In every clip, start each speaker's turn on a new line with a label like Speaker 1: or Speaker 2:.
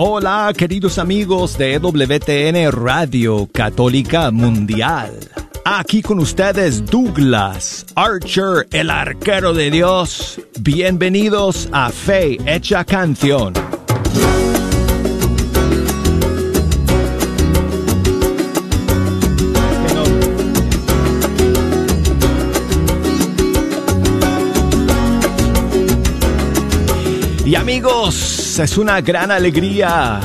Speaker 1: Hola, queridos amigos de WTN Radio Católica Mundial. Aquí con ustedes Douglas Archer, el arquero de Dios. Bienvenidos a Fe Hecha Canción. Y amigos, es una gran alegría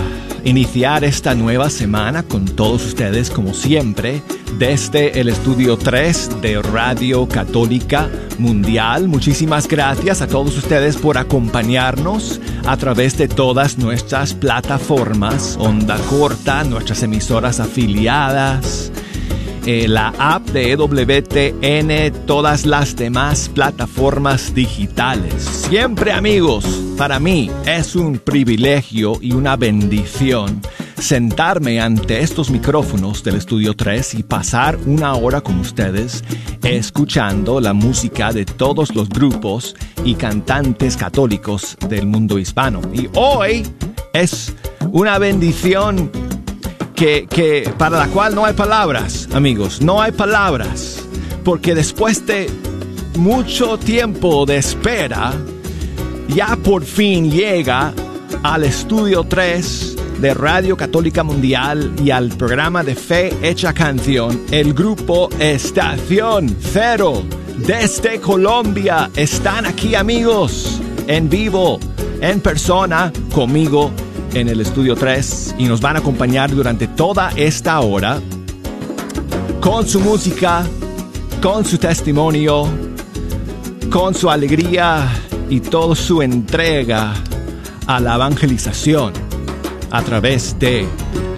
Speaker 1: iniciar esta nueva semana con todos ustedes como siempre desde el estudio 3 de Radio Católica Mundial. Muchísimas gracias a todos ustedes por acompañarnos a través de todas nuestras plataformas, onda corta, nuestras emisoras afiliadas, eh, la app de EWTN, todas las demás plataformas digitales. Siempre amigos, para mí es un privilegio y una bendición sentarme ante estos micrófonos del Estudio 3 y pasar una hora con ustedes escuchando la música de todos los grupos y cantantes católicos del mundo hispano. Y hoy es una bendición que, que para la cual no hay palabras, amigos, no hay palabras, porque después de mucho tiempo de espera, ya por fin llega al estudio 3 de Radio Católica Mundial y al programa de Fe Hecha Canción, el grupo Estación Cero desde Colombia. Están aquí amigos, en vivo, en persona, conmigo en el estudio 3 y nos van a acompañar durante toda esta hora con su música, con su testimonio, con su alegría y toda su entrega a la evangelización a través de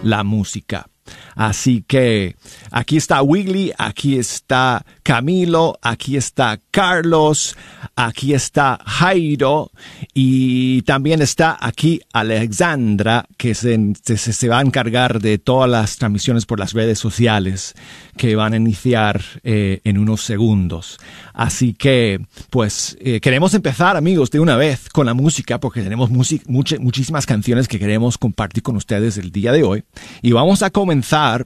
Speaker 1: la música. Así que aquí está Wiggly, aquí está Camilo, aquí está Carlos, aquí está Jairo y también está aquí Alexandra que se, se, va a encargar de todas las transmisiones por las redes sociales que van a iniciar eh, en unos segundos. Así que pues eh, queremos empezar amigos de una vez con la música porque tenemos muchísimas canciones que queremos compartir con ustedes el día de hoy y vamos a comenzar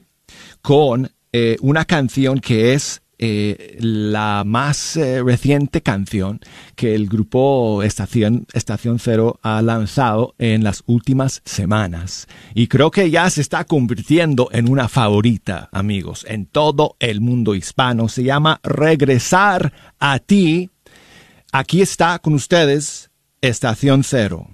Speaker 1: con eh, una canción que es eh, la más eh, reciente canción que el grupo Estación, Estación Cero ha lanzado en las últimas semanas. Y creo que ya se está convirtiendo en una favorita, amigos, en todo el mundo hispano. Se llama Regresar a ti. Aquí está con ustedes Estación Cero.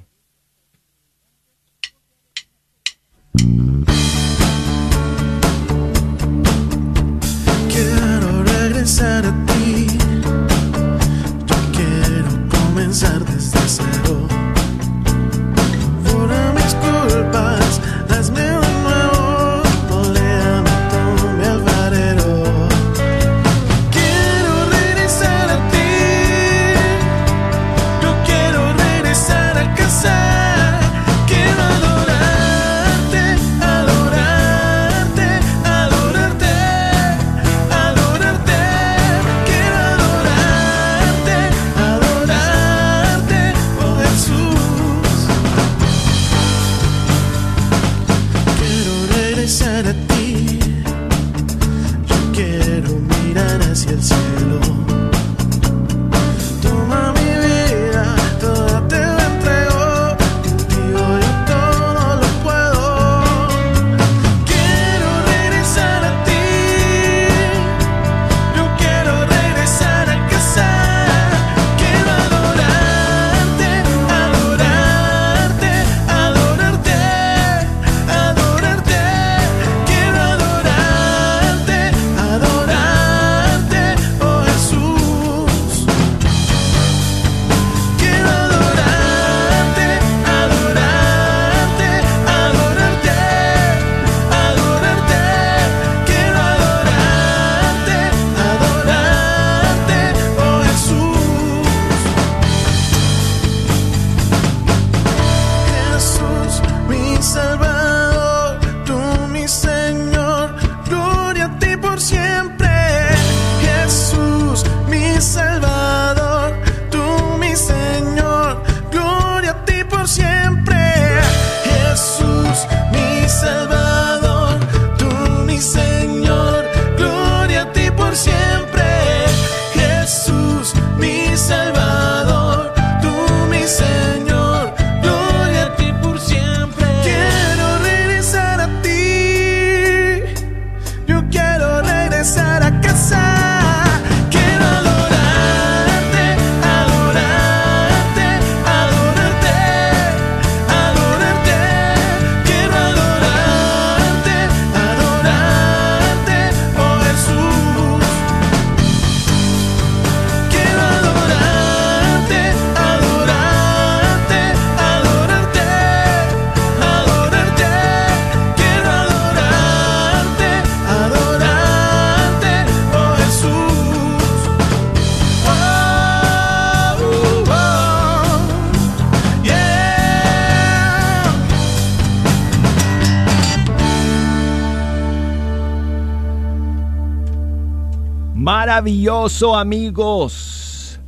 Speaker 1: Maravilloso amigos.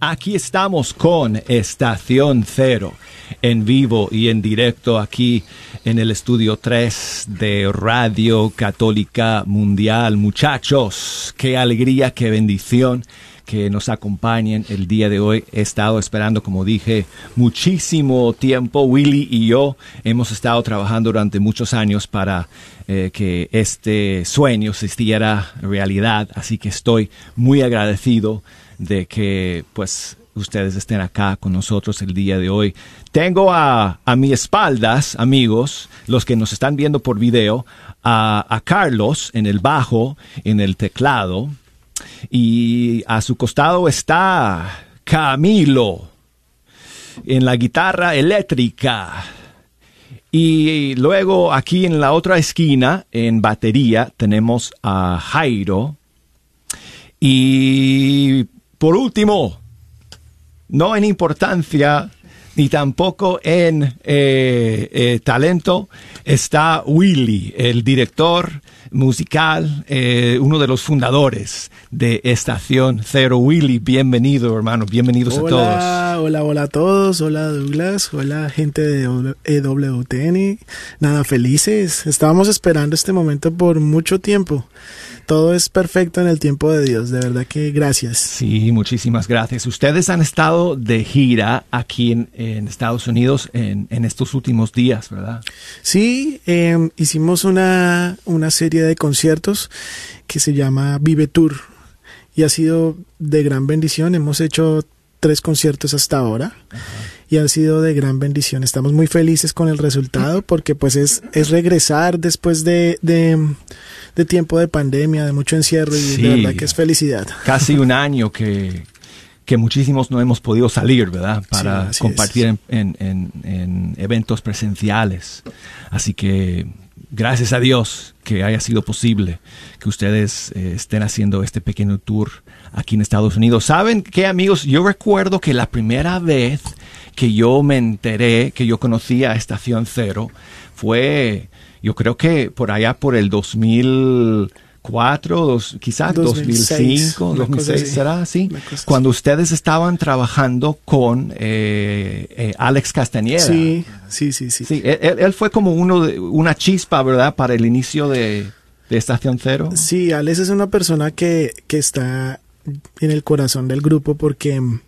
Speaker 1: Aquí estamos con Estación Cero en vivo y en directo aquí en el estudio 3 de Radio Católica Mundial. Muchachos, qué alegría, qué bendición que nos acompañen el día de hoy. He estado esperando, como dije, muchísimo tiempo. Willy y yo hemos estado trabajando durante muchos años para eh, que este sueño se hiciera realidad. Así que estoy muy agradecido de que pues ustedes estén acá con nosotros el día de hoy. Tengo a, a mis espaldas, amigos, los que nos están viendo por video, a, a Carlos en el bajo, en el teclado, y a su costado está Camilo en la guitarra eléctrica. Y luego aquí en la otra esquina, en batería, tenemos a Jairo. Y por último, no en importancia ni tampoco en eh, eh, talento, está Willy, el director musical, eh, uno de los fundadores de Estación Cero. Willy, bienvenido, hermano, bienvenidos
Speaker 2: hola,
Speaker 1: a todos.
Speaker 2: Hola, hola a todos, hola Douglas, hola gente de EWTN. Nada, felices. Estábamos esperando este momento por mucho tiempo. Todo es perfecto en el tiempo de Dios, de verdad que gracias.
Speaker 1: Sí, muchísimas gracias. Ustedes han estado de gira aquí en, en Estados Unidos en, en, estos últimos días, ¿verdad?
Speaker 2: Sí, eh, hicimos una, una serie de conciertos que se llama Vive Tour y ha sido de gran bendición. Hemos hecho tres conciertos hasta ahora Ajá. y han sido de gran bendición. Estamos muy felices con el resultado porque pues es, es regresar después de, de, de tiempo de pandemia, de mucho encierro y
Speaker 1: Sí.
Speaker 2: de verdad que es felicidad.
Speaker 1: Casi un año que, que muchísimos no hemos podido salir, ¿verdad? Para
Speaker 2: Sí,
Speaker 1: compartir en, en- en- en eventos presenciales. Así que gracias a Dios que haya sido posible que ustedes eh, estén haciendo este pequeño tour aquí en Estados Unidos. ¿Saben qué, amigos? Yo recuerdo que la primera vez que yo me enteré, que yo conocía a Estación Cero, fue, yo creo que por allá por el 2004, dos, quizás
Speaker 2: 2006,
Speaker 1: 2005,
Speaker 2: una cosa
Speaker 1: 2006,
Speaker 2: así.
Speaker 1: ¿será así. Cuando ustedes estaban trabajando con eh, eh, Alex Castañeda.
Speaker 2: Sí, sí, sí, sí.
Speaker 1: Sí, él, él fue como uno de, una chispa, ¿verdad? Para el inicio de, de Estación Cero.
Speaker 2: Sí, Alex es una persona que, que está en el corazón del grupo porque mm,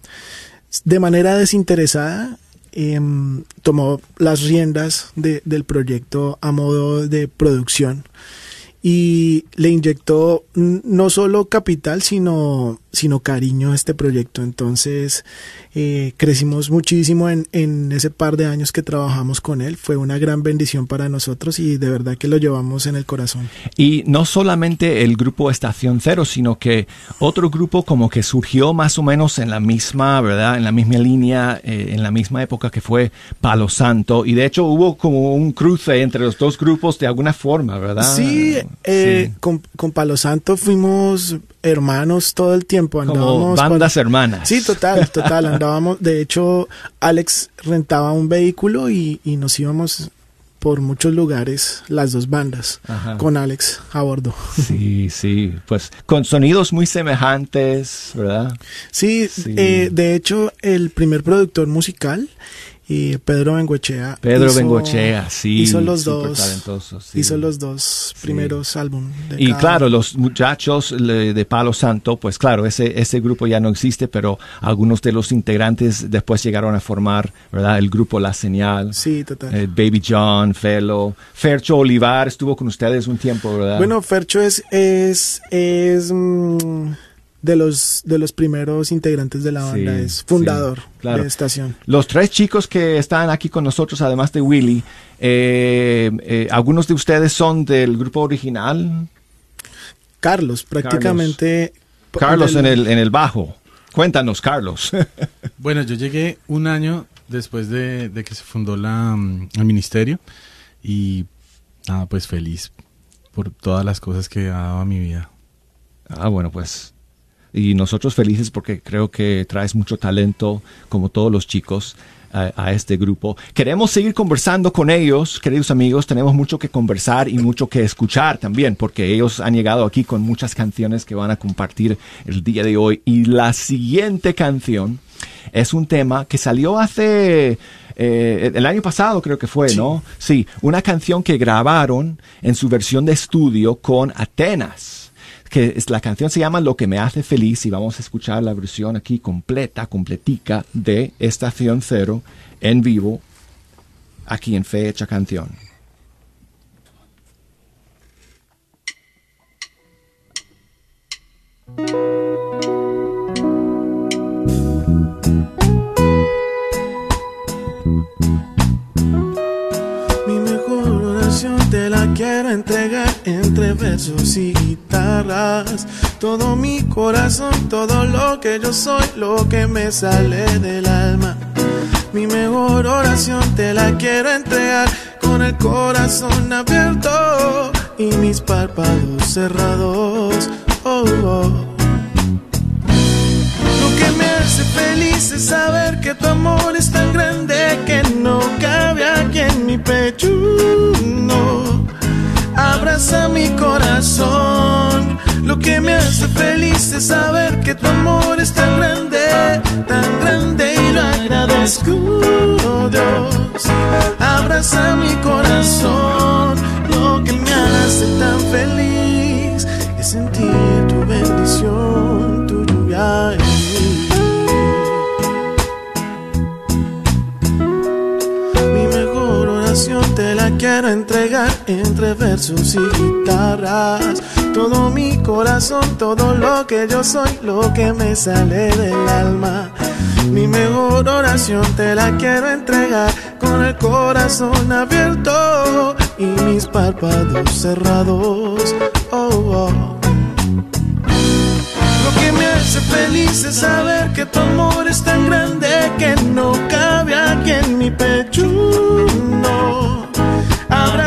Speaker 2: de manera desinteresada em, tomó las riendas de- del proyecto a modo de producción y le inyectó no solo capital sino sino cariño a este proyecto entonces eh, crecimos muchísimo en, en ese par de años que trabajamos con él fue una gran bendición para nosotros y de verdad que lo llevamos en el corazón
Speaker 1: Y no solamente el grupo Estación Cero, sino que otro grupo como que surgió más o menos en la misma, ¿verdad? En la misma línea, eh, en la misma época que fue Palo Santo. Y de hecho hubo como un cruce entre los dos grupos de alguna forma, ¿verdad?
Speaker 2: Sí, eh,
Speaker 1: Sí.
Speaker 2: Con, con Palo Santo fuimos hermanos todo el tiempo.
Speaker 1: Como
Speaker 2: Andábamos
Speaker 1: bandas
Speaker 2: para-
Speaker 1: hermanas.
Speaker 2: Sí, total, total. Andábamos, de hecho, Alex rentaba un vehículo y, y nos íbamos por muchos lugares, las dos bandas,
Speaker 1: Ajá.
Speaker 2: con Alex a bordo.
Speaker 1: Sí, sí, pues con sonidos muy semejantes, ¿verdad?
Speaker 2: Sí,
Speaker 1: Sí.
Speaker 2: eh, de hecho, el primer productor musical, eh, Pedro Bengochea.
Speaker 1: Pedro
Speaker 2: hizo-
Speaker 1: Bengochea, sí.
Speaker 2: Hizo los dos.
Speaker 1: sí.
Speaker 2: Hizo los dos primeros álbumes. de
Speaker 1: Y
Speaker 2: cada
Speaker 1: claro, los muchachos de Palo Santo, pues claro, ese, ese grupo ya no existe, pero algunos de los integrantes después llegaron a formar, ¿verdad? El grupo La Señal.
Speaker 2: Sí, total.
Speaker 1: eh, Baby John, Felo, Fercho Olivar estuvo con ustedes un tiempo, ¿verdad?
Speaker 2: Bueno, Fercho es, es, es mm, de los de los primeros integrantes de la banda,
Speaker 1: Sí,
Speaker 2: es fundador
Speaker 1: sí, claro.
Speaker 2: de estación.
Speaker 1: Los tres chicos que están aquí con nosotros, además de Willy, eh, eh, algunos de ustedes son del grupo original.
Speaker 2: Carlos, prácticamente.
Speaker 1: Carlos en
Speaker 2: del-
Speaker 1: el, en el bajo. Cuéntanos, Carlos.
Speaker 3: Bueno, yo llegué un año después de, de que se fundó la, mm, el ministerio y nada, pues feliz por todas las cosas que ha dado a mi vida.
Speaker 1: Ah, bueno, pues. Y nosotros felices porque creo que traes mucho talento, como todos los chicos. a, este grupo. Queremos seguir conversando con ellos, queridos amigos. Tenemos mucho que conversar y mucho que escuchar también, porque ellos han llegado aquí con muchas canciones que van a compartir el día de hoy. Y la siguiente canción es un tema que salió hace eh, el año pasado creo que fue, ¿no? Sí, una canción que grabaron en su versión de estudio con Atenas que es, la canción se llama Lo que me hace feliz y vamos a escuchar la versión aquí completa, completica de Estación Cero en vivo aquí en Fecha Canción.
Speaker 2: Quiero entregar entre versos y guitarras. Todo mi corazón, todo lo que yo soy, lo que me sale del alma. Mi mejor oración te la quiero entregar con el corazón abierto y mis párpados cerrados. Oh, oh. Lo que me hace feliz es saber que tu amor es tan grande que no cabe aquí en mi pecho. No, abraza mi corazón. Lo que me hace feliz es saber que tu amor es tan grande, tan grande y lo agradezco, Dios. Abraza mi corazón. Lo que me hace tan feliz es sentir tu bendición, tu lluvia. Te la quiero entregar entre versos y guitarras. Todo mi corazón, todo lo que yo soy, lo que me sale del alma. Mi mejor oración te la quiero entregar con el corazón abierto y mis párpados cerrados. Oh, oh. Lo que me hace feliz es saber que tu amor es tan grande que no cabe aquí en mi pecho.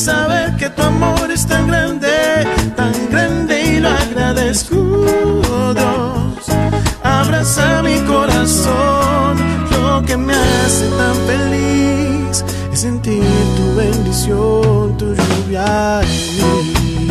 Speaker 2: saber que tu amor es tan grande, tan grande y lo agradezco, Dios. Abraza mi corazón. Lo que me hace tan feliz es sentir tu bendición, tu lluvia en mí.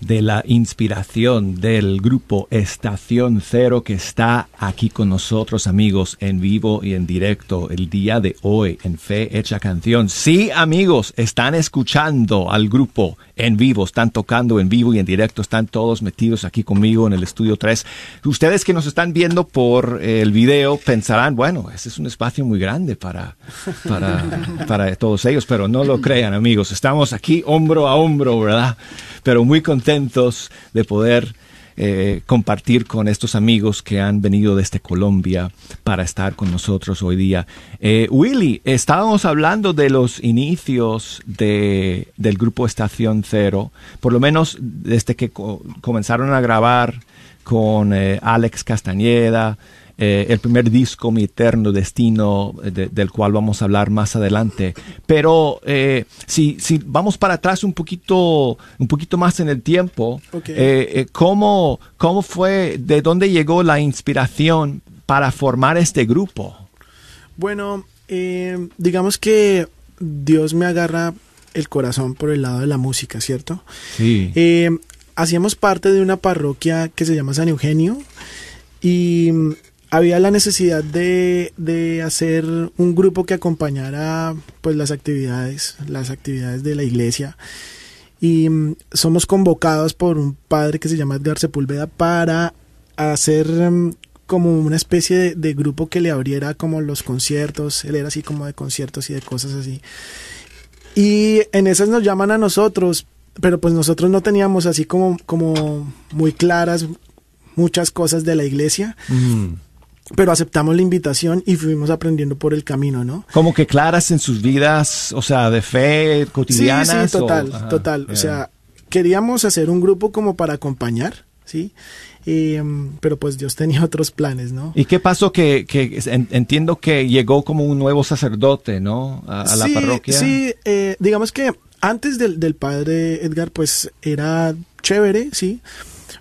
Speaker 1: de la inspiración del grupo Estación Cero que está aquí con nosotros amigos en vivo y en directo el día de hoy en Fe Hecha Canción. Sí amigos, están escuchando al grupo en vivo, están tocando en vivo y en directo, están todos metidos aquí conmigo en el estudio 3. Ustedes que nos están viendo por el video pensarán, bueno, ese es un espacio muy grande para, para, para todos ellos, pero no lo crean amigos, estamos aquí hombro a hombro, ¿verdad? pero muy contentos de poder eh, compartir con estos amigos que han venido desde Colombia para estar con nosotros hoy día. Eh, Willy, estábamos hablando de los inicios de, del grupo Estación Cero, por lo menos desde que comenzaron a grabar con eh, Alex Castañeda, eh, el primer disco, Mi Eterno Destino, del cual vamos a hablar más adelante. Pero eh, si, si vamos para atrás un poquito, un poquito más en el tiempo, eh, ¿cómo, ¿cómo fue, de dónde llegó la inspiración para formar este grupo?
Speaker 2: Bueno, digamos que Dios me agarra el corazón por el lado de la música, ¿cierto?
Speaker 1: Sí.
Speaker 2: hacíamos parte de una parroquia que se llama San Eugenio y había la necesidad de, de, hacer un grupo que acompañara pues las actividades, las actividades de la iglesia. Y mm, somos convocados por un padre que se llama Edgar Sepúlveda para hacer mm, como una especie de, grupo que le abriera como los conciertos. Él era así como de conciertos y de cosas así. Y en esas nos llaman a nosotros, pero pues nosotros no teníamos así como, como muy claras muchas cosas de la iglesia. Pero aceptamos la invitación y fuimos aprendiendo por el camino, ¿no?
Speaker 1: Como que claras en sus vidas, o sea, de fe cotidiana.
Speaker 2: Sí, sí, total, total. O sea, queríamos hacer un grupo como para acompañar, ¿sí? Em, pero pues Dios tenía otros planes, ¿no?
Speaker 1: ¿Y qué pasó? Que, que entiendo que llegó como un nuevo sacerdote, ¿no? A, la parroquia.
Speaker 2: Sí, eh, digamos que antes del, del padre Edgar, pues era chévere, ¿sí?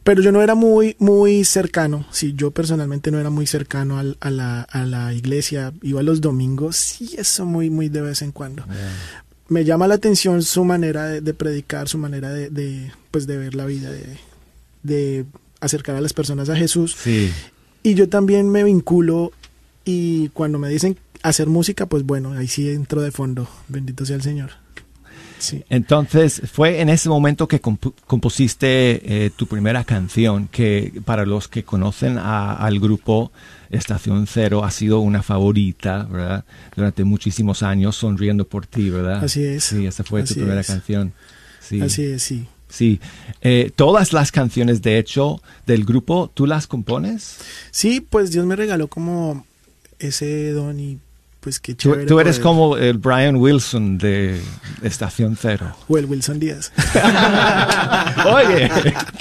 Speaker 2: Pero yo no era muy, muy cercano, sí, yo personalmente no era muy cercano al, a, la, a, la, iglesia, iba los domingos, sí, eso muy, muy de vez en cuando. Me llama la atención su manera de, predicar, su manera de, de, pues, de ver la vida, de, de acercar a las personas a Jesús.
Speaker 1: Sí.
Speaker 2: Y yo también me vinculo y cuando me dicen hacer música, pues bueno, ahí sí entro de fondo, bendito sea el Señor.
Speaker 1: Entonces, fue en ese momento que compusiste eh, tu primera canción, que para los que conocen al grupo Estación Cero ha sido una favorita, ¿verdad? Durante muchísimos años, Sonriendo por ti, ¿verdad?
Speaker 2: Así es.
Speaker 1: Sí, esa fue tu primera canción. Sí.
Speaker 2: Así es, sí.
Speaker 1: Sí, eh, todas las canciones de hecho del grupo, ¿tú las compones?
Speaker 2: Sí, pues Dios me regaló como ese don y pues qué
Speaker 1: chévere. Tú, eres como el Brian Wilson de Estación Cero.
Speaker 2: O el Wilson Díaz.
Speaker 1: Oye,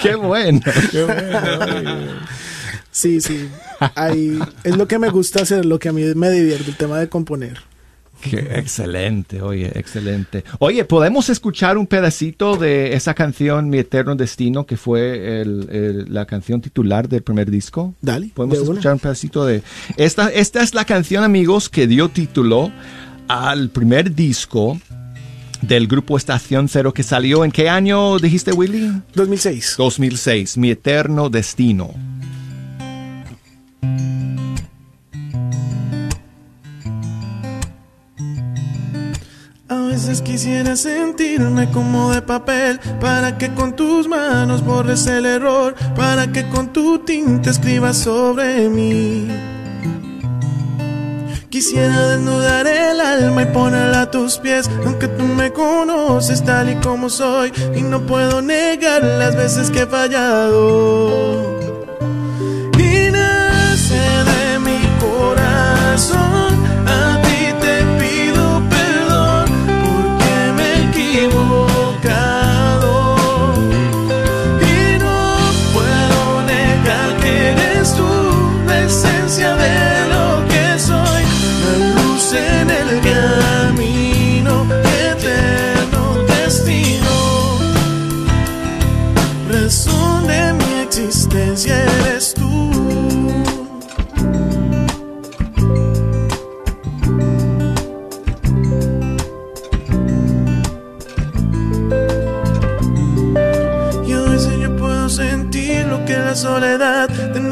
Speaker 1: qué bueno. Qué bueno.
Speaker 2: Sí, sí. Ahí es lo que me gusta hacer, lo que a mí me divierte, el tema de componer.
Speaker 1: Qué excelente, oye, excelente. Oye, ¿podemos escuchar un pedacito de esa canción, Mi Eterno Destino, que fue la canción titular del primer disco?
Speaker 2: Dale.
Speaker 1: ¿Podemos escuchar un pedacito de... Esta, esta es la canción, amigos, que dio título al primer disco del grupo Estación Cero que salió en qué año dijiste, Willy?
Speaker 2: 2006.
Speaker 1: 2006, Mi Eterno Destino.
Speaker 2: Quisiera sentirme como de papel para que con tus manos borres el error, para que con tu tinta escribas sobre mí. Quisiera desnudar el alma y ponerla a tus pies, aunque tú me conoces tal y como soy y no puedo negar las veces que he fallado.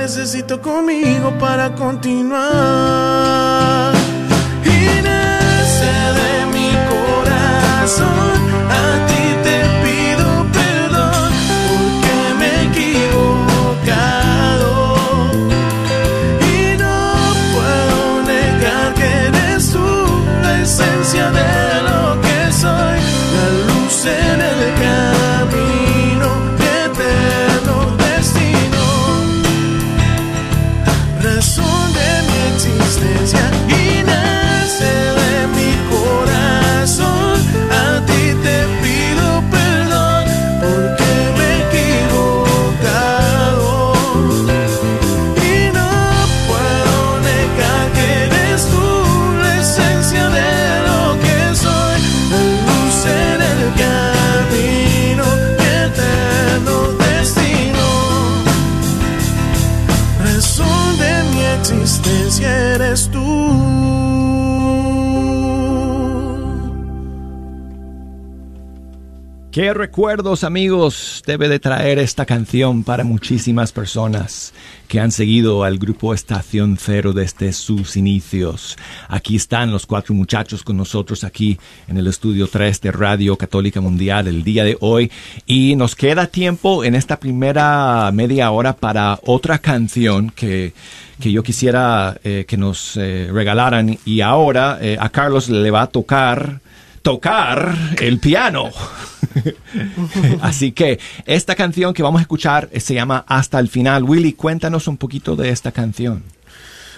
Speaker 2: Necesito conmigo para continuar.
Speaker 1: Qué recuerdos amigos debe de traer esta canción para muchísimas personas que han seguido al grupo Estación Cero desde sus inicios. Aquí están los cuatro muchachos con nosotros aquí en el estudio 3 de Radio Católica Mundial el día de hoy y nos queda tiempo en esta primera media hora para otra canción que que yo quisiera eh, que nos eh, regalaran y ahora eh, a Carlos le va a tocar tocar el piano. Así que esta canción que vamos a escuchar se llama Hasta el final. Willy, cuéntanos un poquito de esta canción.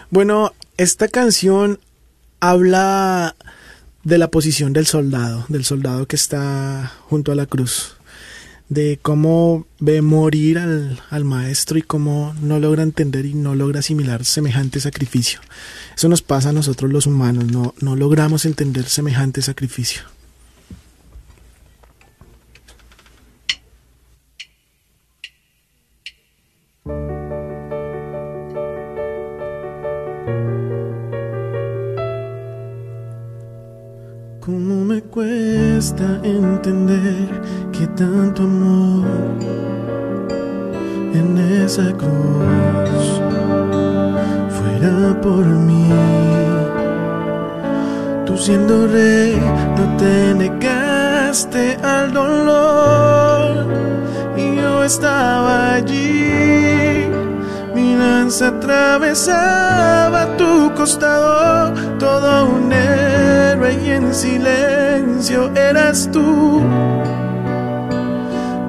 Speaker 2: Bueno, esta canción habla de la posición del soldado, del soldado que está junto a la cruz de cómo ve morir al, maestro y cómo no logra entender y no logra asimilar semejante sacrificio. Eso nos pasa a nosotros los humanos, no, no logramos entender semejante sacrificio. Cuesta entender que tanto amor en esa cruz fuera por mí. Tú siendo rey no te negaste al dolor y yo estaba allí. Atravesaba tu costado, todo un y en silencio eras tú,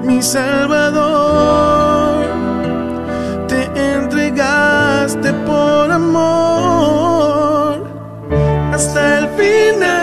Speaker 2: mi Salvador. Te entregaste por amor hasta el final,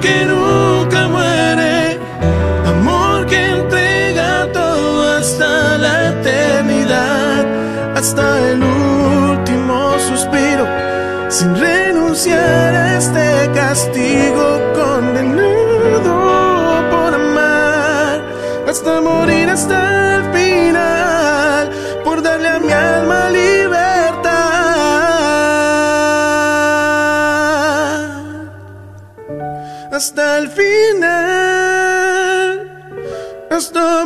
Speaker 2: que nunca muere, amor que entrega todo hasta la eternidad, hasta el último suspiro, sin renunciar a este castigo. hasta el final, hasta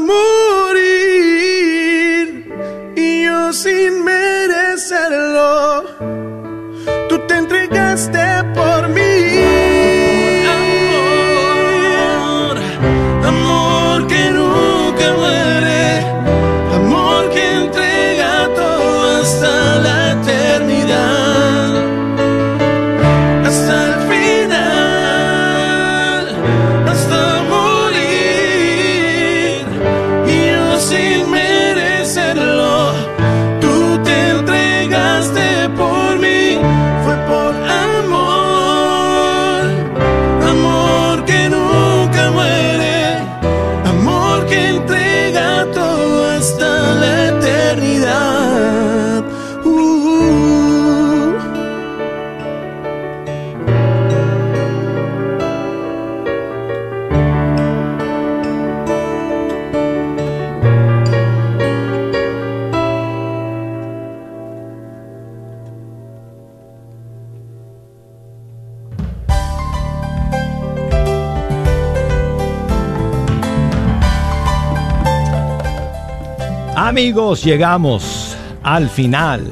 Speaker 1: Amigos, llegamos al final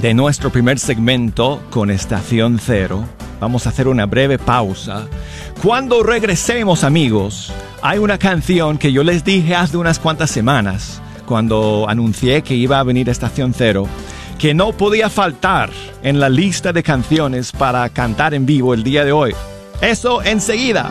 Speaker 1: de nuestro primer segmento con Estación Cero. Vamos a hacer una breve pausa. Cuando regresemos, amigos, hay una canción que yo les dije hace unas cuantas semanas, cuando anuncié que iba a venir Estación Cero, que no podía faltar en la lista de canciones para cantar en vivo el día de hoy. Eso enseguida.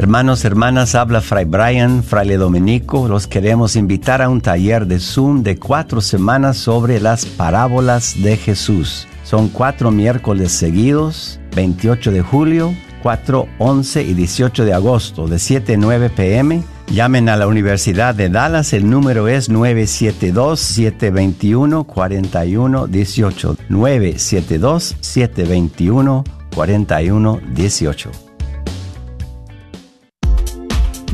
Speaker 4: Hermanos, hermanas, habla Fray Brian, Fraile Dominico. Los queremos invitar a un taller de Zoom de cuatro semanas sobre las parábolas de Jesús. Son cuatro miércoles seguidos, 28 de julio, 4, 11 y 18 de agosto, de 7 a 9 pm. Llamen a la Universidad de Dallas, el número es 972-721-4118. 972-721-4118.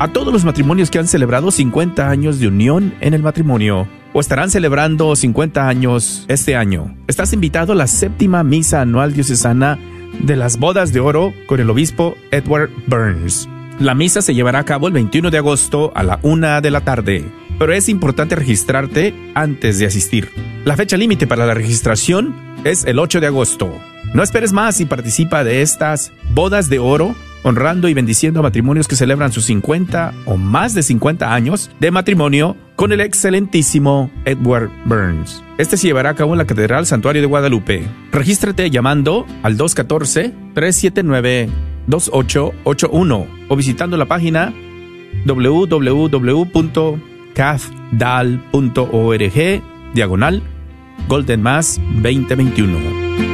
Speaker 5: A todos los matrimonios que han celebrado 50 años de unión en el matrimonio o estarán celebrando 50 años este año, estás invitado a la séptima misa anual diocesana de las bodas de oro con el obispo Edward Burns. La misa se llevará a cabo el 21 de agosto a la una de la tarde, pero es importante registrarte antes de asistir. La fecha límite para la registración es el 8 de agosto. No esperes más y participa de estas bodas de oro, honrando y bendiciendo a matrimonios que celebran sus 50 o más de 50 años de matrimonio con el excelentísimo Edward Burns. Este se llevará a cabo en la Catedral Santuario de Guadalupe. Regístrate llamando al 214-379-2881 o visitando la página www.cathdal.org diagonal Golden Mass 2021.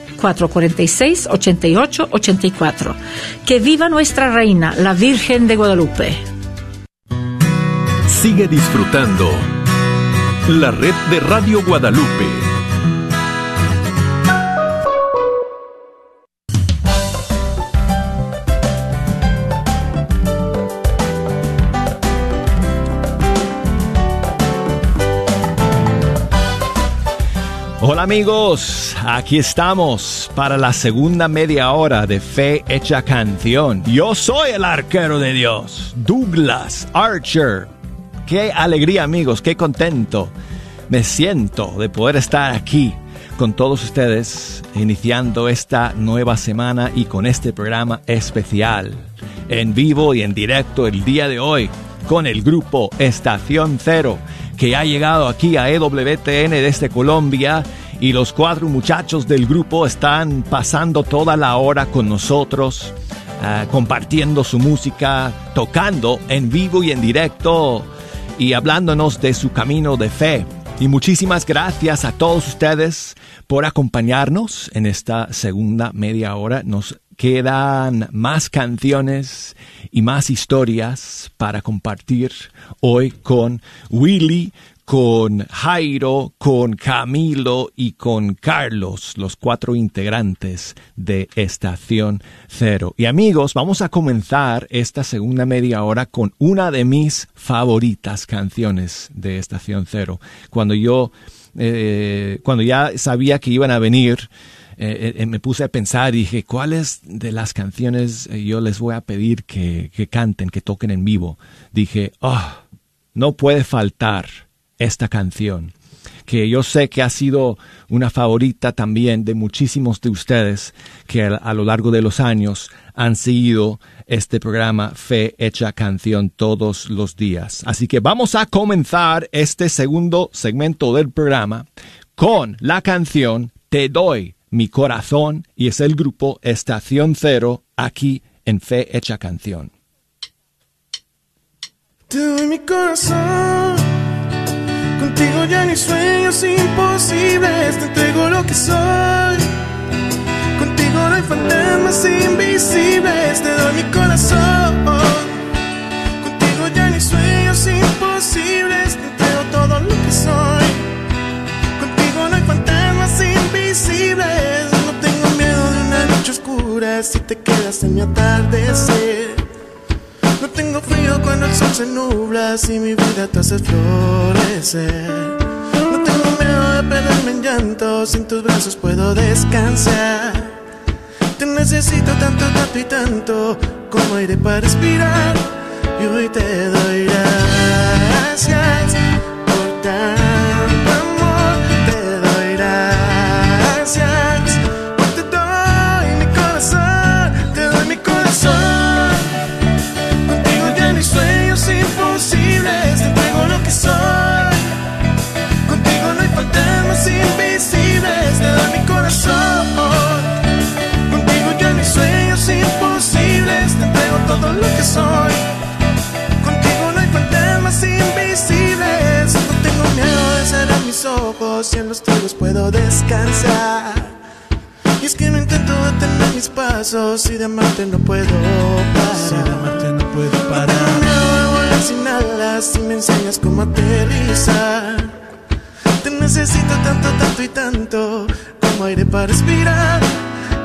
Speaker 6: 972-446-8884. Que viva nuestra reina, la Virgen de Guadalupe.
Speaker 7: Sigue disfrutando la red de Radio Guadalupe.
Speaker 1: Hola amigos, aquí estamos para la segunda media hora de Fe Hecha Canción. Yo soy el arquero de Dios, Douglas Archer. Qué alegría amigos, qué contento me siento de poder estar aquí con todos ustedes iniciando esta nueva semana y con este programa especial en vivo y en directo el día de hoy con el grupo Estación Cero que ha llegado aquí a EWTN desde Colombia y los cuatro muchachos del grupo están pasando toda la hora con nosotros, uh, compartiendo su música, tocando en vivo y en directo y hablándonos de su camino de fe. Y muchísimas gracias a todos ustedes por acompañarnos en esta segunda media hora. Nos quedan más canciones y más historias para compartir hoy con Willy con Jairo, con Camilo y con Carlos, los cuatro integrantes de Estación Cero. Y amigos, vamos a comenzar esta segunda media hora con una de mis favoritas canciones de Estación Cero. Cuando yo, eh, cuando ya sabía que iban a venir, eh, eh, me puse a pensar y dije, ¿cuáles de las canciones yo les voy a pedir que, canten, que toquen en vivo? Dije, oh, no puede faltar esta canción, que yo sé que ha sido una favorita también de muchísimos de ustedes que a, lo largo de los años han seguido este programa Fe Hecha Canción todos los días. Así que vamos a comenzar este segundo segmento del programa con la canción Te doy mi corazón y es el grupo Estación Cero aquí en Fe Hecha Canción.
Speaker 2: Te doy mi corazón Contigo ya ni sueños imposibles, te entrego lo que soy. Contigo no hay fantasmas invisibles, te doy mi corazón. Contigo ya ni sueños imposibles, te entrego todo lo que soy. No tengo miedo de una noche oscura si te quedas en mi atardecer. No tengo frío cuando el sol se nubla, si mi vida te hace florecer. No tengo miedo de perderme en llanto, sin tus brazos puedo descansar. Te necesito tanto, tanto y tanto, como aire para respirar. Y hoy te doy gracias por tanto que soy. Contigo no hay fantasmas invisibles, no tengo miedo de cerrar mis ojos y en los tuyos puedo descansar. Y es que no intento detener mis pasos y de amarte no puedo parar.
Speaker 8: Si de amarte no puedo
Speaker 2: No
Speaker 8: parar.
Speaker 2: tengo miedo de volar sin alas y me enseñas cómo aterrizar. Te necesito tanto, tanto y tanto como aire para respirar.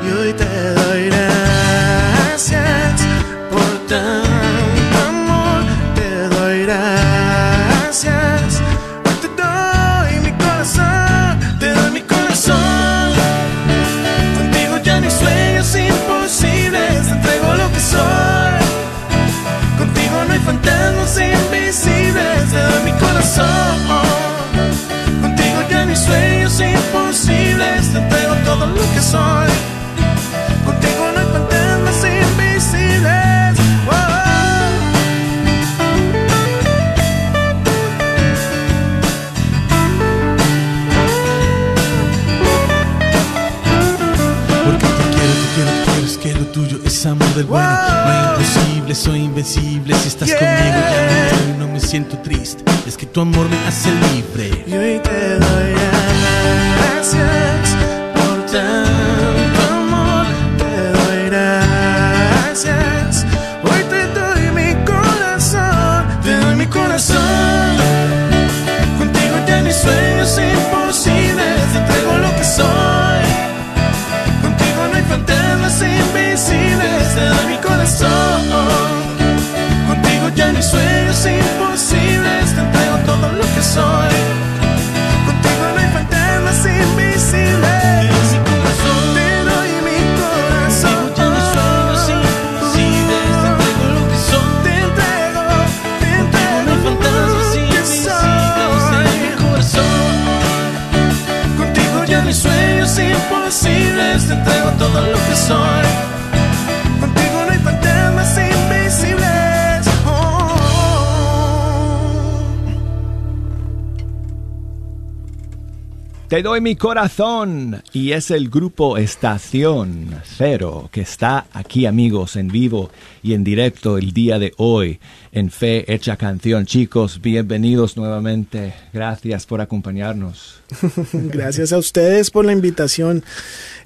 Speaker 2: Y hoy te doy gracias Contigo ya ni sueños imposibles, te entrego lo que soy. Contigo
Speaker 8: es amor del bueno. No hay imposible, soy invencible. Si estás
Speaker 2: Yeah.
Speaker 8: conmigo ya no, me siento triste. Es que tu amor me hace libre.
Speaker 2: Y hoy te doy gracias por tanto sueños imposibles, te entrego todo lo que soy. Contigo no hay fantasmas invisibles. Te doy mi corazón. Ya ni sueños imposibles, te entrego lo que soy. Te entrego, te entrego no hay fantasmas invisibles, doy mi corazón. Contigo ya ni sueños imposibles, te entrego todo lo que soy.
Speaker 1: Te doy mi corazón y es el grupo Estación Cero que está aquí amigos en vivo y en directo el día de hoy en Fe Hecha Canción. Chicos, bienvenidos nuevamente. Gracias por acompañarnos.
Speaker 2: Gracias a ustedes por la invitación.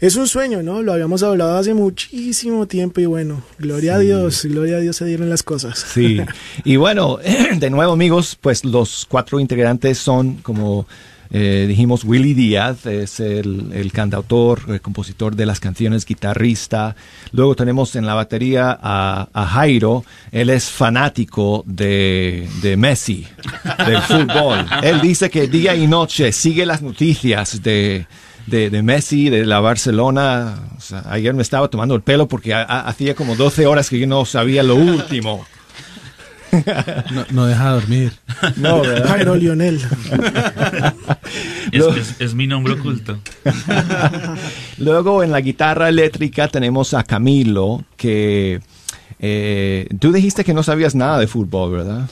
Speaker 2: Es un sueño, ¿no? Lo habíamos hablado hace muchísimo tiempo y bueno, gloria a Dios, gloria a Dios se dieron las cosas.
Speaker 1: Sí, y bueno, de nuevo amigos, pues los cuatro integrantes son como eh, dijimos Willy Díaz es el, el, cantautor, el compositor de las canciones, guitarrista. Luego tenemos en la batería a, a Jairo. Él es fanático de, de, Messi, del fútbol. Él dice que día y noche sigue las noticias de, de, Messi, de la Barcelona. Ayer me estaba tomando el pelo porque hacía como 12 horas que yo no sabía lo último.
Speaker 3: No, no, deja dormir.
Speaker 2: No, ¿verdad? Jairo Lionel.
Speaker 9: Es, es, es, mi nombre oculto.
Speaker 1: Luego en la guitarra eléctrica tenemos a Camilo, que eh, tú dijiste que no sabías nada de fútbol, ¿verdad?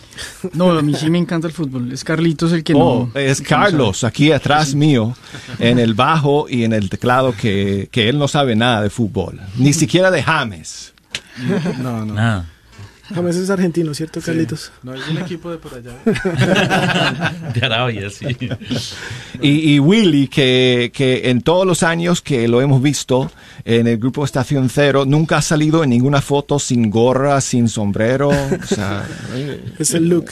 Speaker 10: No, a mí sí me encanta el fútbol. Es Carlitos el que
Speaker 1: oh,
Speaker 10: no.
Speaker 1: Es Carlos, no aquí atrás sí. mío, en el bajo y en el teclado, que, que él no sabe nada de fútbol. Ni siquiera de James.
Speaker 3: No, no.
Speaker 9: Nada.
Speaker 2: James es argentino, ¿cierto, Carlitos?
Speaker 3: No, es un equipo de por allá.
Speaker 9: de Arabia, sí.
Speaker 1: Y, y Willy, que, que, en todos los años que lo hemos visto en el grupo Estación Cero, nunca ha salido en ninguna foto sin gorra, sin sombrero. O sea,
Speaker 2: es el look.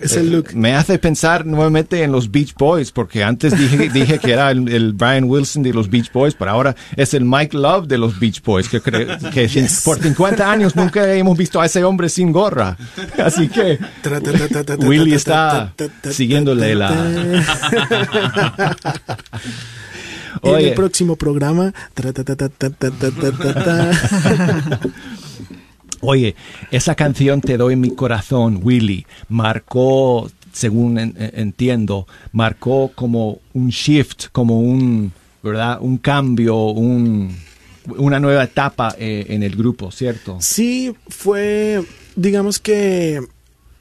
Speaker 2: Es el look.
Speaker 1: Me hace pensar nuevamente en los Beach Boys, porque antes dije, dije que era el, el, Brian Wilson de los Beach Boys, pero ahora es el Mike Love de los Beach Boys, que, creo, que yes. por 50 años nunca hemos visto a ese hombre sin gorra. Así que Willy está siguiéndole la...
Speaker 2: En el próximo programa.
Speaker 1: Oye, esa canción Te doy mi corazón, Willy, marcó, según en, entiendo, marcó como un shift, como un, ¿verdad? Un cambio, un, una nueva etapa eh, en el grupo, ¿cierto?
Speaker 2: Sí, fue, digamos que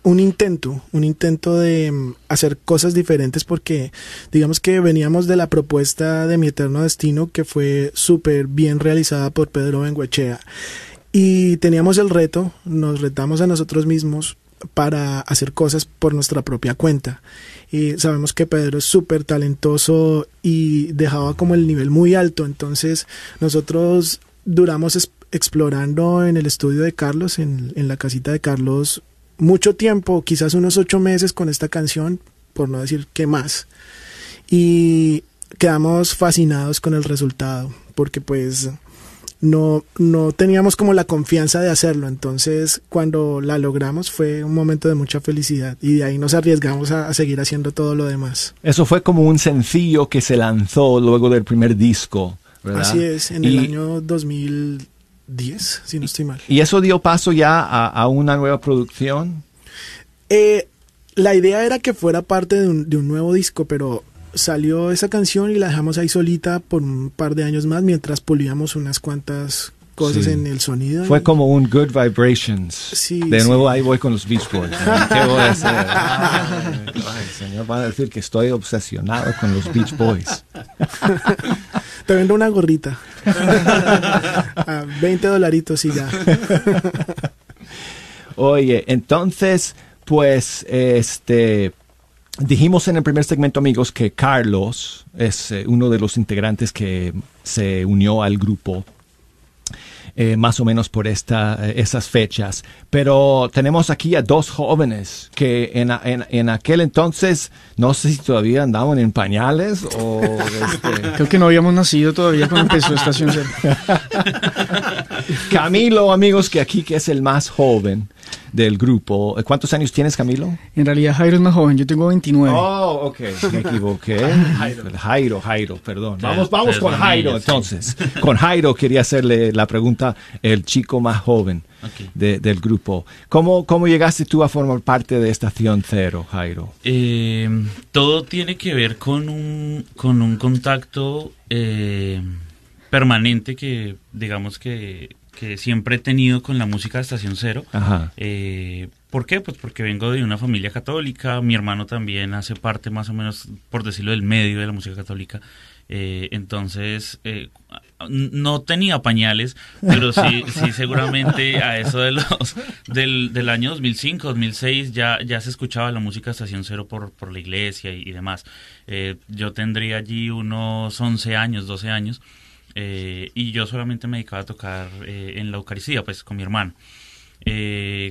Speaker 2: un intento, un intento de hacer cosas diferentes porque digamos que veníamos de la propuesta de Mi Eterno Destino que fue súper bien realizada por Pedro Benguechea y teníamos el reto, nos retamos a nosotros mismos para hacer cosas por nuestra propia cuenta. Y sabemos que Pedro es súper talentoso y dejaba como el nivel muy alto, entonces nosotros duramos explorando en el estudio de Carlos, en, en la casita de Carlos, mucho tiempo, quizás unos ocho meses con esta canción, por no decir que más. Y quedamos fascinados con el resultado, porque pues no, no teníamos como la confianza de hacerlo. Entonces, cuando la logramos fue un momento de mucha felicidad y de ahí nos arriesgamos a, a, seguir haciendo todo lo demás.
Speaker 1: Eso fue como un sencillo que se lanzó luego del primer disco, ¿verdad?
Speaker 2: Así es, en y, el año 2010, si no estoy mal.
Speaker 1: ¿Y eso dio paso ya a, a una nueva producción?
Speaker 2: Eh, la idea era que fuera parte de un, de un nuevo disco, pero salió esa canción y la dejamos ahí solita por un par de años más mientras pulíamos unas cuantas cosas sí. en el sonido.
Speaker 1: Fue como un Good Vibrations.
Speaker 2: Sí,
Speaker 1: de
Speaker 2: sí.
Speaker 1: nuevo ahí voy con los Beach Boys. ¿Qué voy a hacer? Ay, ay, señor va a decir que estoy obsesionado con los Beach Boys.
Speaker 2: Te vendo una gorrita. a 20 dolaritos y ya.
Speaker 1: Oye, entonces, pues, este Dijimos en el primer segmento, amigos, que Carlos es eh, uno de los integrantes que se unió al grupo eh, más o menos por esta, eh, esas fechas. Pero tenemos aquí a dos jóvenes que en, en, en, aquel entonces, no sé si todavía andaban en pañales o... Este...
Speaker 10: Creo que no habíamos nacido todavía cuando empezó Estación Cero.
Speaker 1: Camilo, amigos, que aquí que es el más joven del grupo. ¿Cuántos años tienes, Camilo?
Speaker 10: En realidad Jairo es más joven, yo tengo 29.
Speaker 1: Oh, ok, me equivoqué. Jairo, Jairo, Jairo perdón. Vamos, vamos con Jairo, entonces. Con Jairo quería hacerle la pregunta, el chico más joven okay. de, del grupo. ¿Cómo, ¿Cómo llegaste tú a formar parte de Estación Cero, Jairo?
Speaker 9: Eh, todo tiene que ver con un, con un contacto eh, permanente que, digamos que que siempre he tenido con la música de Estación Cero, eh, ¿Por qué? Pues porque vengo de una familia católica, mi hermano también hace parte más o menos, por decirlo, del medio de la música católica. Eh, entonces, eh, no tenía pañales, pero sí, sí seguramente a eso de los del, del año 2005, 2006 ya, ya se escuchaba la música Estación Cero por, por la iglesia y, demás. Eh, yo tendría allí unos 11 años, 12 años, y yo solamente me dedicaba a tocar en la Eucaristía, pues con mi hermano.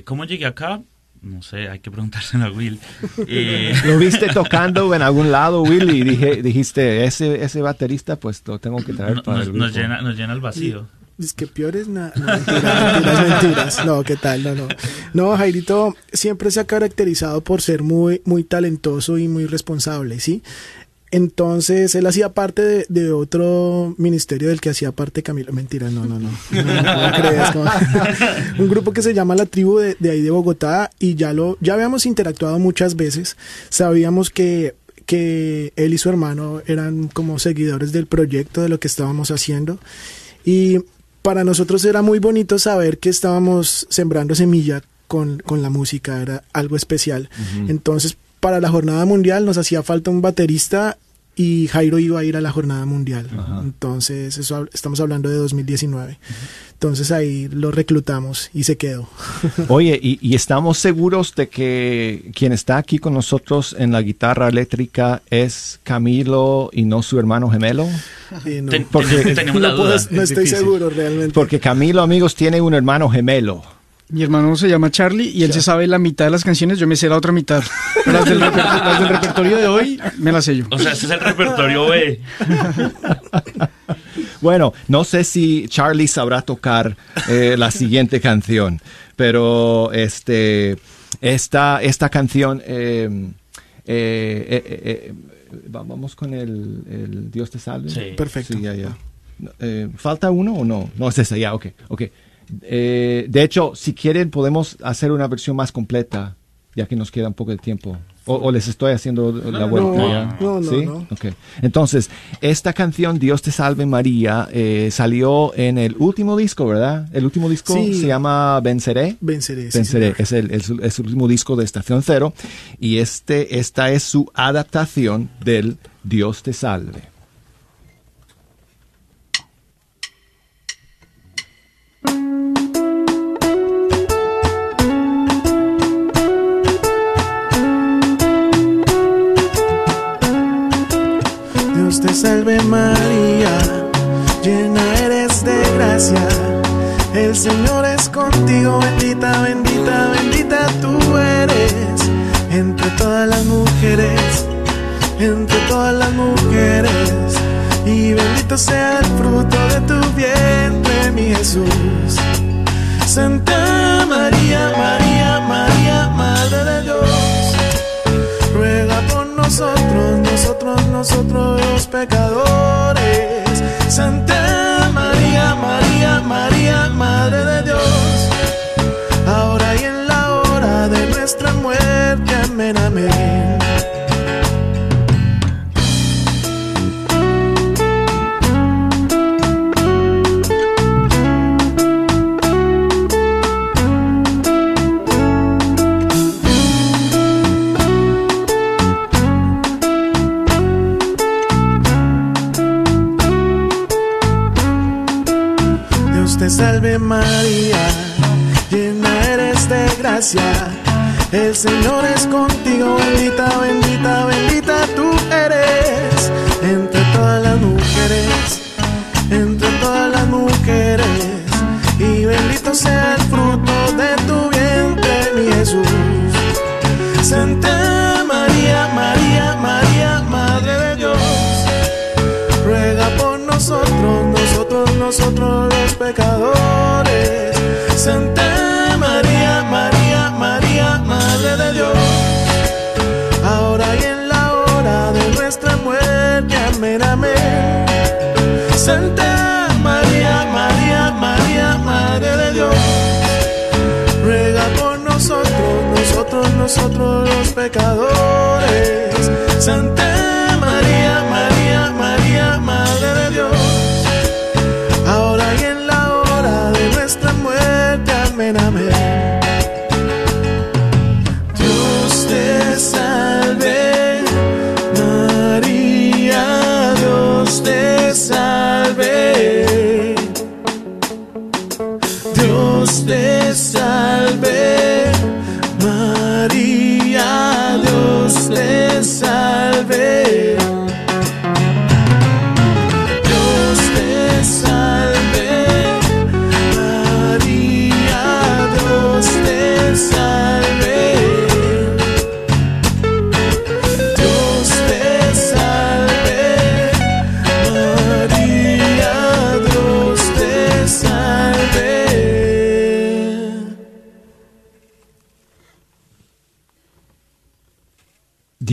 Speaker 9: ¿Cómo llegué acá? no sé, hay que preguntárselo a Will.
Speaker 1: Eh, ¿Lo viste tocando en algún lado, Will? Y dije, dijiste, ese, ese baterista, pues lo tengo que traer para
Speaker 9: nos,
Speaker 1: el grupo.
Speaker 9: Nos llena, nos llena el vacío.
Speaker 3: Es que peores, no, mentiras, mentiras, mentiras. No, ¿qué tal? No, no. No, Jairito siempre se ha caracterizado por ser muy, muy talentoso y muy responsable, ¿sí? Entonces él hacía parte de, otro ministerio del que hacía parte Camilo. Mentira, no, no, no. un grupo que se llama La Tribu de, ahí de Bogotá y ya lo, ya habíamos interactuado muchas veces. Sabíamos que, que él y su hermano eran como seguidores del proyecto, de lo que estábamos haciendo. Y para nosotros era muy bonito saber que estábamos sembrando semilla con, con la música, era algo especial. Entonces, para la jornada mundial nos hacía falta un baterista y Jairo iba a ir a la jornada mundial. Entonces, eso estamos hablando de 2019. Entonces ahí lo reclutamos y se quedó.
Speaker 1: Oye, y, estamos seguros de que quien está aquí con nosotros en la guitarra eléctrica es Camilo y no su hermano gemelo.
Speaker 3: no. porque, no estoy seguro realmente.
Speaker 1: Porque Camilo, amigos, tiene un hermano gemelo.
Speaker 10: Mi hermano se llama Charlie y él se sabe la mitad de las canciones, yo me sé la otra mitad. Las del, repertorio de hoy me las sé yo.
Speaker 9: O sea, ese es el repertorio B.
Speaker 1: bueno, no sé si Charlie sabrá tocar eh, la siguiente canción, pero este, esta, esta canción... Eh, eh, vamos con el, Dios te salve.
Speaker 3: Sí. Perfecto.
Speaker 1: ya, ya. ¿Falta uno o no? No es esa, ya, ok. okay. Eh, de hecho, si quieren, podemos hacer una versión más completa, ya que nos queda un poco de tiempo. O, les estoy haciendo la vuelta.
Speaker 3: No, no, ¿Sí? no,
Speaker 1: Entonces, esta canción, Dios te salve María, eh, salió en el último disco, ¿verdad? El último disco se llama Venceré.
Speaker 3: Venceré.
Speaker 1: Venceré, es, el, es, el último disco de Estación Cero. Y este, esta es su adaptación del Dios te salve.
Speaker 2: Te salve María, llena eres de gracia. El Señor es contigo, bendita, bendita, bendita tú eres. Entre todas las mujeres, entre todas las mujeres. Y bendito sea el fruto de tu vientre, mi Jesús. Santa María, María, María, Madre de Dios, nosotros, nosotros, nosotros los pecadores. Santa María, María, María, Madre de Dios, ahora y en la hora de nuestra muerte, amén, amén. Salve María, llena eres de gracia. El Señor es contigo, bendita, bendita, bendita tú eres. Entre todas las mujeres, Santa María, María, María, Madre de Dios. Ruega por nosotros, nosotros, nosotros los pecadores. Santa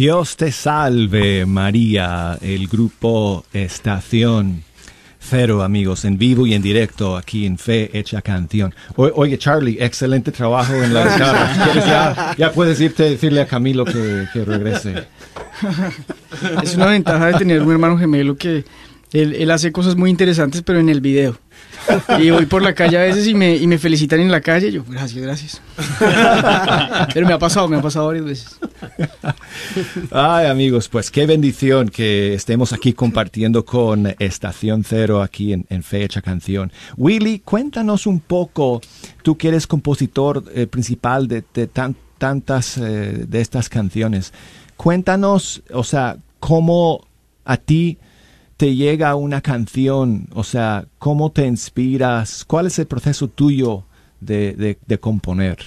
Speaker 2: Dios
Speaker 1: te salve María, el grupo Estación Cero, amigos, en vivo y en directo aquí en Fe Hecha Canción. oye, Charlie, excelente trabajo en la guitarra. ya, puedes irte a decirle a Camilo que, que regrese.
Speaker 10: Es una ventaja de tener un hermano gemelo que él, él hace cosas muy interesantes, pero en el video. Y voy por la calle a veces y me, y me felicitan en la calle. Yo, gracias, gracias. Pero me ha pasado, me ha pasado varias veces.
Speaker 1: Ay, amigos, pues qué bendición que estemos aquí compartiendo con Estación Cero aquí en, Fecha Canción. Willy, cuéntanos un poco, tú que eres compositor eh, principal de, tantas eh, de estas canciones. Cuéntanos, o sea, cómo a ti llega una canción? O sea, ¿cómo te inspiras? ¿Cuál es el proceso tuyo de, componer?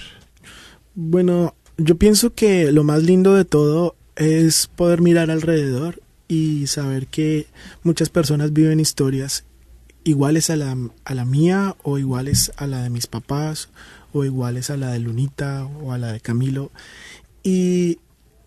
Speaker 2: Bueno, yo pienso que lo más lindo de todo es poder mirar alrededor y saber que muchas personas viven historias iguales a la, a la mía o iguales a la de mis papás o iguales a la de Lunita o a la de Camilo. Y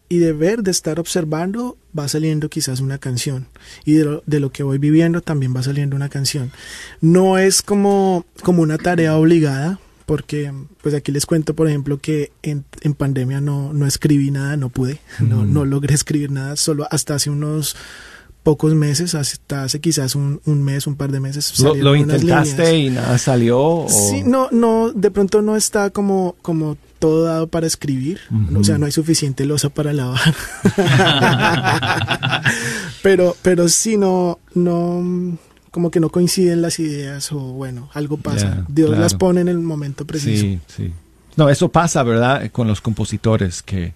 Speaker 2: y de ver, de estar observando, va saliendo quizás una canción. Y de lo, que voy viviendo también va saliendo una canción. No es como, como una tarea obligada, porque pues aquí les cuento, por ejemplo, que en, en pandemia no, no escribí nada, no pude, no, no logré escribir nada, solo hasta hace unos pocos meses, hasta hace quizás un, un mes, un par de meses.
Speaker 1: ¿Lo, lo intentaste y nada salió?
Speaker 2: Sí, no, no, de pronto no está como, como todo dado para escribir, o sea, no hay suficiente losa para lavar. pero, pero sí, no, no, como que no coinciden las ideas o bueno, algo pasa. Dios las pone en el momento preciso.
Speaker 1: Sí, sí. No, eso pasa, ¿verdad? Con los compositores que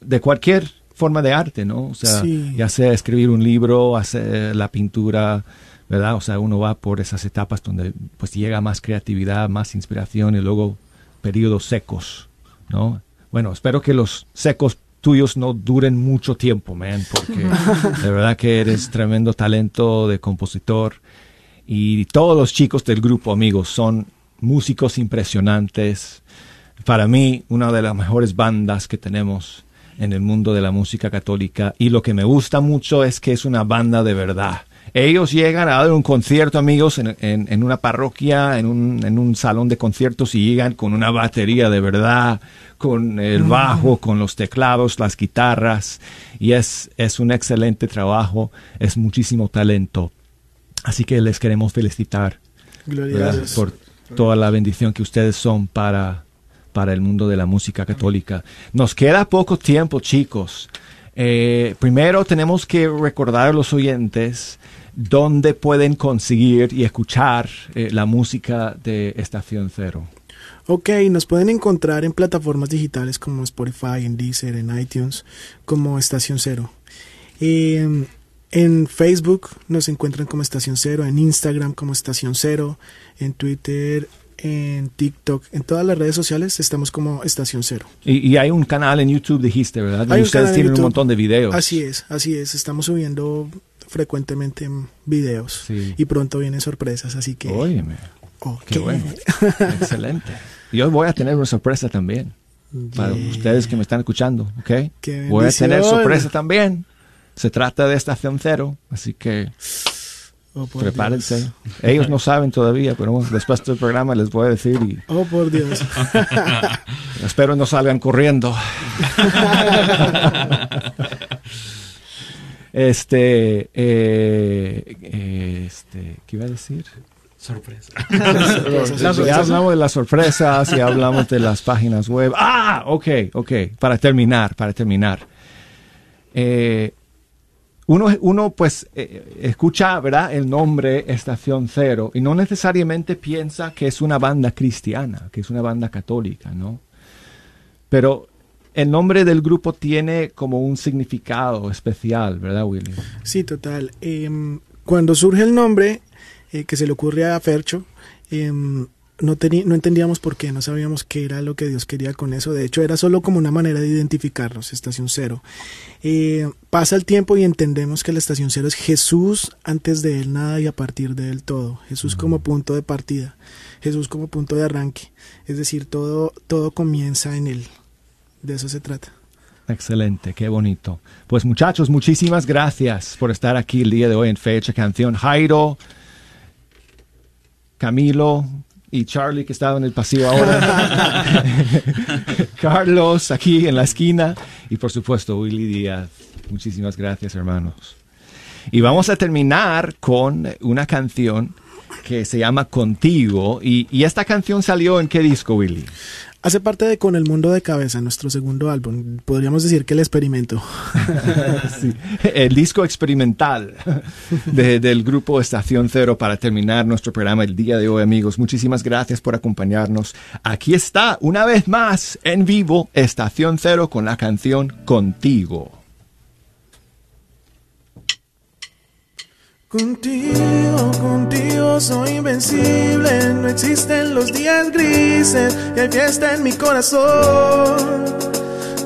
Speaker 1: de cualquier forma de arte, ¿no? O sea, ya sea escribir un libro, hacer la pintura, ¿verdad? O sea, uno va por esas etapas donde pues llega más creatividad, más inspiración y luego periodos secos, ¿no? Bueno, espero que los secos tuyos no duren mucho tiempo, man, porque de verdad que eres tremendo talento de compositor y todos los chicos del grupo, amigos, son músicos impresionantes. Para mí, una de las mejores bandas que tenemos en el mundo de la música católica y lo que me gusta mucho es que es una banda de verdad. Ellos llegan a dar un concierto, amigos, en, en, una parroquia, en un, en un, salón de conciertos y llegan con una batería de verdad, con el bajo, con los teclados, las guitarras. Y es, es un excelente trabajo, es muchísimo talento. Así que les queremos felicitar por toda la bendición que ustedes son para, para el mundo de la música católica. Nos queda poco tiempo, chicos. Eh, primero tenemos que recordar a los oyentes dónde pueden conseguir y escuchar eh, la música de Estación Cero.
Speaker 2: Ok, nos pueden encontrar en plataformas digitales como Spotify, en Deezer, en iTunes, como Estación Cero. Em, en Facebook nos encuentran como Estación Cero, en Instagram como Estación Cero, en Twitter, en TikTok, en todas las redes sociales estamos como Estación Cero.
Speaker 1: Y, hay un canal en YouTube, dijiste, ¿verdad? Hay ustedes tienen un montón de videos.
Speaker 2: Así es, así es. Estamos subiendo frecuentemente videos y pronto vienen sorpresas, así que...
Speaker 1: Óyeme. Qué bueno. Excelente. Yo voy a tener una sorpresa también. Para ustedes que me están escuchando, ¿ok? Voy a tener sorpresa también. Se trata de Estación Cero, así que... Oh, prepárense. Ellos no saben todavía, pero después del programa les voy a decir. Y
Speaker 2: oh, por Dios.
Speaker 1: espero no salgan corriendo. Este, eh, este, ¿qué iba a decir?
Speaker 9: Sorpresa.
Speaker 1: ya hablamos de las sorpresas y hablamos de las páginas web. Ah, ok, ok. Para terminar, para terminar. Eh, uno, uno pues eh, escucha, ¿verdad? El nombre Estación Cero y no necesariamente piensa que es una banda cristiana, que es una banda católica, ¿no? Pero el nombre del grupo tiene como un significado especial, ¿verdad, William?
Speaker 2: Sí, total. Em, cuando surge el nombre eh, que se le ocurre a Fercho, em, no, no entendíamos por qué, no sabíamos qué era lo que Dios quería con eso. De hecho, era solo como una manera de identificarnos, estación cero. Eh, pasa el tiempo y entendemos que la estación cero es Jesús antes de él nada y a partir de él todo. Jesús como punto de partida, Jesús como punto de arranque. Es decir, todo, todo comienza en él. De eso se trata.
Speaker 1: Excelente, qué bonito. Pues muchachos, muchísimas gracias por estar aquí el día de hoy en Fecha Canción. Jairo, Camilo, y Charlie que estaba en el pasillo ahora, Carlos aquí en la esquina y por supuesto Willy Díaz. Muchísimas gracias hermanos. Y vamos a terminar con una canción que se llama Contigo. Y, y, esta canción salió en qué disco, Willy?
Speaker 11: Hace parte de Con el Mundo de Cabeza, nuestro segundo álbum. Podríamos decir que el experimento.
Speaker 1: El disco experimental de, del grupo Estación Cero para terminar nuestro programa el día de hoy, amigos. Muchísimas gracias por acompañarnos. Aquí está, una vez más, en vivo, Estación Cero con la canción Contigo.
Speaker 2: Contigo, contigo soy invencible, no existen los días grises y hay fiesta en mi corazón.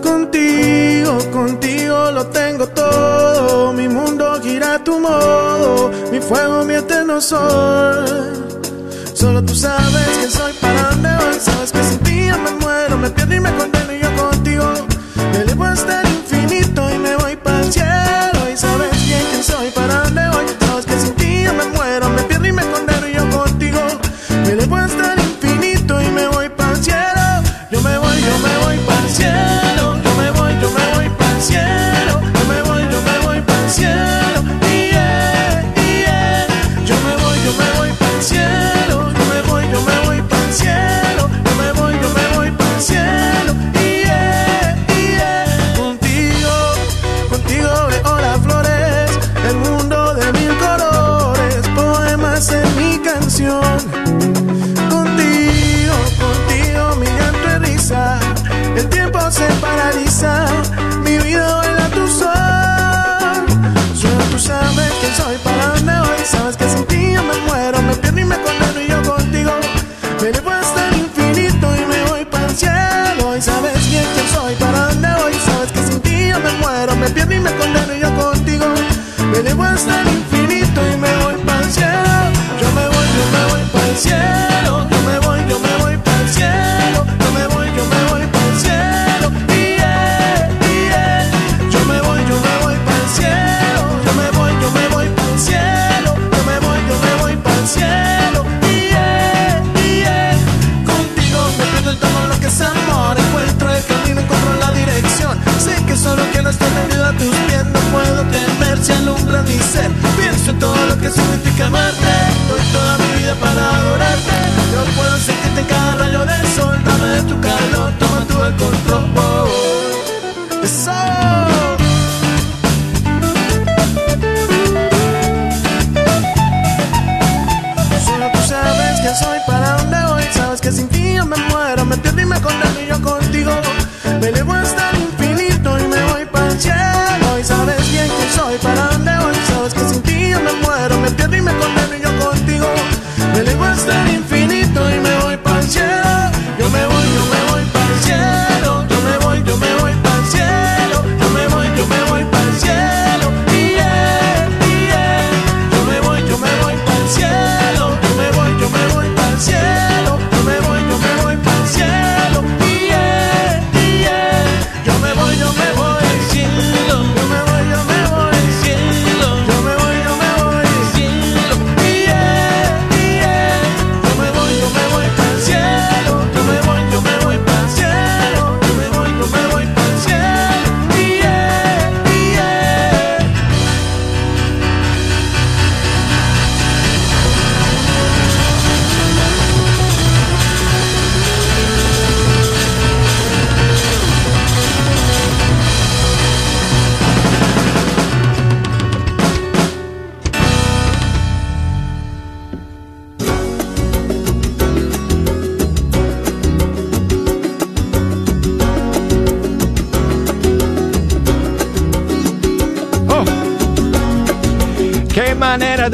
Speaker 2: Contigo, contigo lo tengo todo, mi mundo gira a tu modo, mi fuego, mi eterno sol. Solo tú sabes que soy para donde voy, sabes que sin ti me muero, me pierdo y me condeno y yo contigo. Me elevo hasta el infinito y me voy para el cielo y sabes bien soy para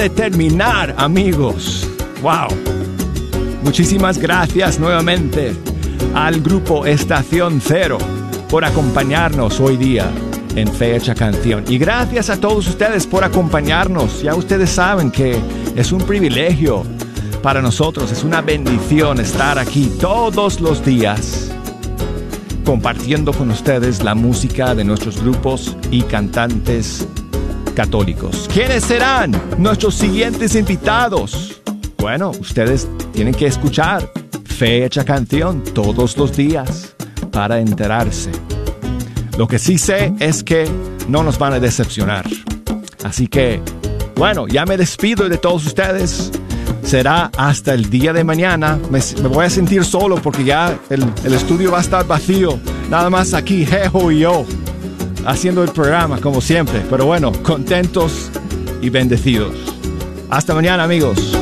Speaker 1: terminar, amigos. ¡Wow! Muchísimas gracias nuevamente al grupo Estación Cero por acompañarnos hoy día en Fecha Canción. Y gracias a todos ustedes por acompañarnos. Ya ustedes saben que es un privilegio para nosotros, es una bendición estar aquí todos los días compartiendo con ustedes la música de nuestros grupos y cantantes católicos. ¿Quiénes serán nuestros siguientes invitados? Bueno, ustedes tienen que escuchar fecha canción todos los días para enterarse. Lo que sí sé es que no nos van a decepcionar. Así que, bueno, ya me despido de todos ustedes. Será hasta el día de mañana. Me, voy a sentir solo porque ya el, el, estudio va a estar vacío. Nada más aquí, Jejo y yo, haciendo el programa como siempre. Pero bueno, contentos y bendecidos. Hasta mañana, amigos.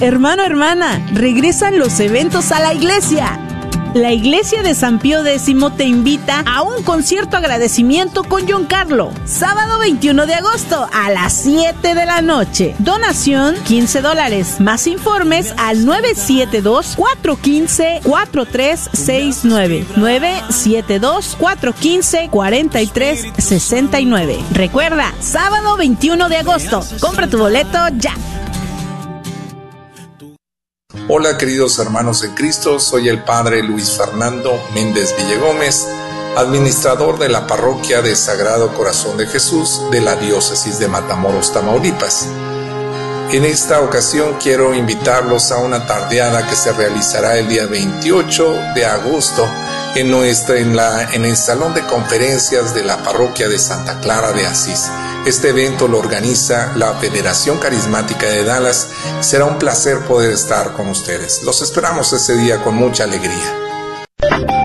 Speaker 12: hermano, hermana, regresan los eventos a la iglesia. La iglesia de San Pío X te invita a un concierto agradecimiento con John Carlo, sábado 21 de agosto a las 7 de la noche. Donación 15 dólares. Más informes al 972-415-4369. 972-415-4369. Recuerda, sábado 21 de agosto. Compra tu boleto ya.
Speaker 13: Hola queridos hermanos en Cristo, soy el Padre Luis Fernando Méndez Villegómez, administrador de la parroquia de Sagrado Corazón de Jesús de la diócesis de Matamoros, Tamaulipas. En esta ocasión quiero invitarlos a una tardeada que se realizará el día 28 de agosto en, nuestra, en, la, en el Salón de Conferencias de la Parroquia de Santa Clara de Asís. Este evento lo organiza la Federación Carismática de Dallas. Será un placer poder estar con ustedes. Los esperamos ese día con mucha alegría.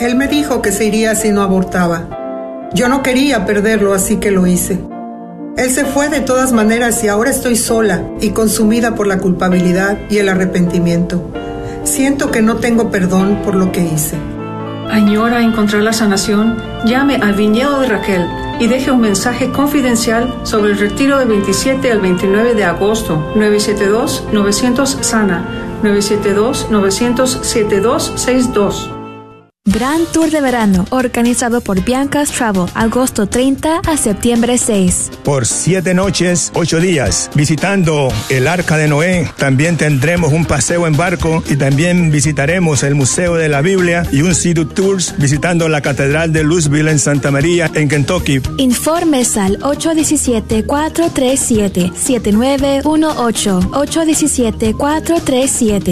Speaker 14: Él me dijo que se iría si no abortaba. Yo no quería perderlo, así que lo hice. Él se fue de todas maneras y ahora estoy sola y consumida por la culpabilidad y el arrepentimiento. Siento que no tengo perdón por lo que hice.
Speaker 15: Añora encontrar la sanación, llame al viñedo de Raquel y deje un mensaje confidencial sobre el retiro del 27 al 29 de agosto, 972-900 Sana, 972-900-7262.
Speaker 16: Gran Tour de Verano, organizado por Bianca's Travel, agosto 30 a septiembre 6.
Speaker 17: Por siete noches, ocho días, visitando el Arca de Noé. También tendremos un paseo en barco y también visitaremos el Museo de la Biblia y un City Tours visitando la Catedral de Louisville en Santa María, en Kentucky.
Speaker 16: Informes al 817-437-7918. 817-437.